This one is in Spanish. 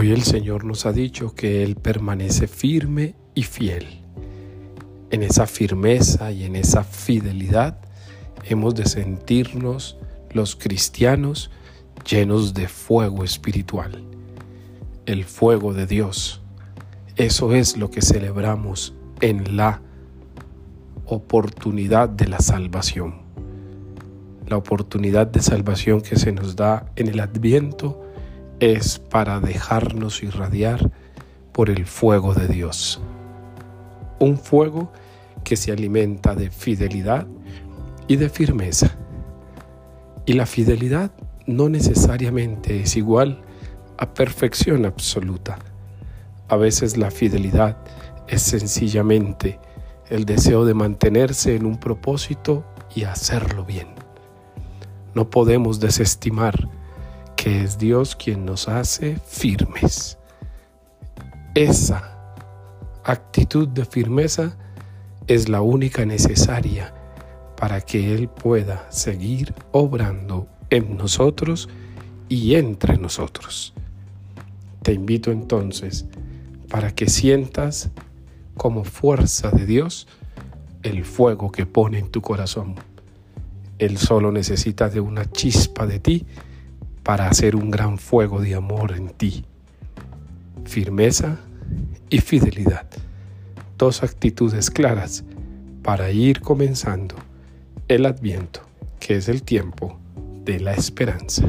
Hoy el Señor nos ha dicho que Él permanece firme y fiel. En esa firmeza y en esa fidelidad hemos de sentirnos los cristianos llenos de fuego espiritual, el fuego de Dios. Eso es lo que celebramos en la oportunidad de la salvación. La oportunidad de salvación que se nos da en el adviento es para dejarnos irradiar por el fuego de Dios. Un fuego que se alimenta de fidelidad y de firmeza. Y la fidelidad no necesariamente es igual a perfección absoluta. A veces la fidelidad es sencillamente el deseo de mantenerse en un propósito y hacerlo bien. No podemos desestimar es Dios quien nos hace firmes. Esa actitud de firmeza es la única necesaria para que Él pueda seguir obrando en nosotros y entre nosotros. Te invito entonces para que sientas como fuerza de Dios el fuego que pone en tu corazón. Él solo necesita de una chispa de ti para hacer un gran fuego de amor en ti. Firmeza y fidelidad. Dos actitudes claras para ir comenzando el adviento, que es el tiempo de la esperanza.